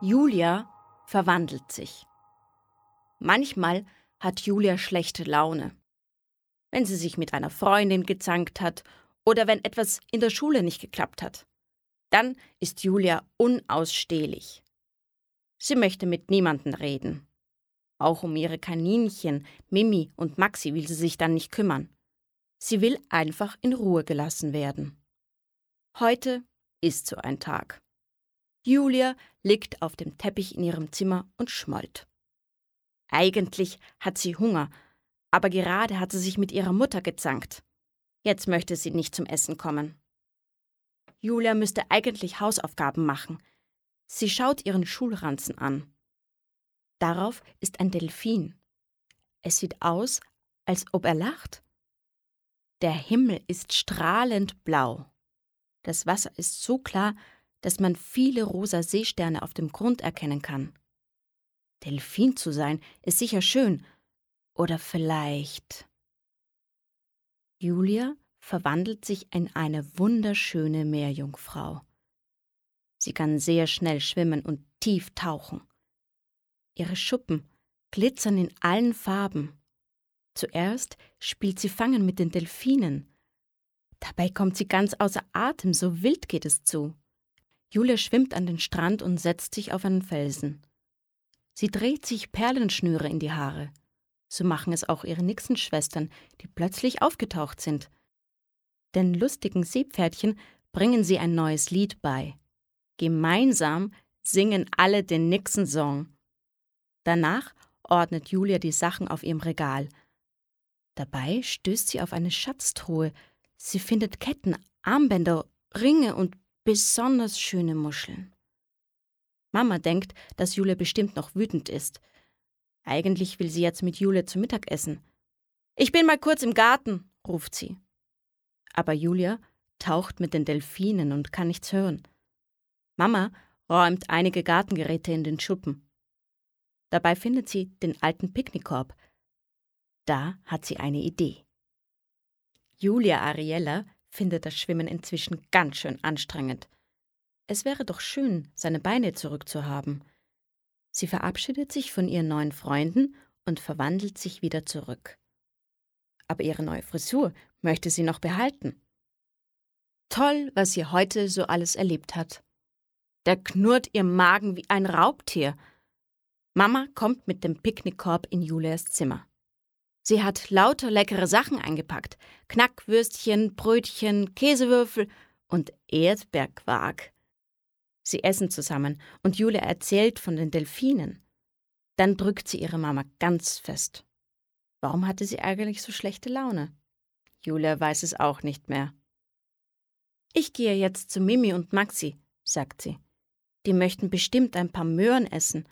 Julia verwandelt sich. Manchmal hat Julia schlechte Laune. Wenn sie sich mit einer Freundin gezankt hat oder wenn etwas in der Schule nicht geklappt hat. Dann ist Julia unausstehlich. Sie möchte mit niemandem reden. Auch um ihre Kaninchen, Mimi und Maxi will sie sich dann nicht kümmern. Sie will einfach in Ruhe gelassen werden. Heute ist so ein Tag. Julia liegt auf dem Teppich in ihrem Zimmer und schmollt. Eigentlich hat sie Hunger, aber gerade hat sie sich mit ihrer Mutter gezankt. Jetzt möchte sie nicht zum Essen kommen. Julia müsste eigentlich Hausaufgaben machen. Sie schaut ihren Schulranzen an. Darauf ist ein Delfin. Es sieht aus, als ob er lacht. Der Himmel ist strahlend blau. Das Wasser ist so klar, dass man viele rosa Seesterne auf dem Grund erkennen kann. Delfin zu sein ist sicher schön. Oder vielleicht. Julia verwandelt sich in eine wunderschöne Meerjungfrau. Sie kann sehr schnell schwimmen und tief tauchen. Ihre Schuppen glitzern in allen Farben. Zuerst spielt sie Fangen mit den Delfinen. Dabei kommt sie ganz außer Atem, so wild geht es zu. Julia schwimmt an den Strand und setzt sich auf einen Felsen. Sie dreht sich Perlenschnüre in die Haare. So machen es auch ihre Nixenschwestern, die plötzlich aufgetaucht sind. Den lustigen Seepferdchen bringen sie ein neues Lied bei. Gemeinsam singen alle den Nixon-Song. Danach ordnet Julia die Sachen auf ihrem Regal. Dabei stößt sie auf eine Schatztruhe. Sie findet Ketten, Armbänder, Ringe und besonders schöne Muscheln. Mama denkt, dass Jule bestimmt noch wütend ist. Eigentlich will sie jetzt mit Jule zu Mittag essen. Ich bin mal kurz im Garten, ruft sie. Aber Julia taucht mit den Delfinen und kann nichts hören. Mama räumt einige Gartengeräte in den Schuppen. Dabei findet sie den alten Picknickkorb. Da hat sie eine Idee. Julia Ariella findet das Schwimmen inzwischen ganz schön anstrengend. Es wäre doch schön, seine Beine zurückzuhaben. Sie verabschiedet sich von ihren neuen Freunden und verwandelt sich wieder zurück. Aber ihre neue Frisur möchte sie noch behalten. Toll, was sie heute so alles erlebt hat. Da knurrt ihr Magen wie ein Raubtier. Mama kommt mit dem Picknickkorb in Julias Zimmer. Sie hat lauter leckere Sachen eingepackt: Knackwürstchen, Brötchen, Käsewürfel und Erdbeerquark. Sie essen zusammen und Julia erzählt von den Delfinen. Dann drückt sie ihre Mama ganz fest. Warum hatte sie eigentlich so schlechte Laune? Julia weiß es auch nicht mehr. Ich gehe jetzt zu Mimi und Maxi, sagt sie. Die möchten bestimmt ein paar Möhren essen.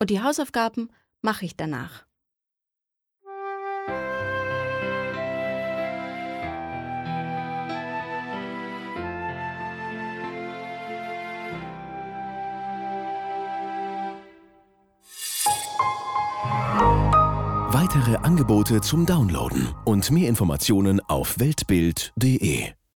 Und die Hausaufgaben mache ich danach. Weitere Angebote zum Downloaden und mehr Informationen auf weltbild.de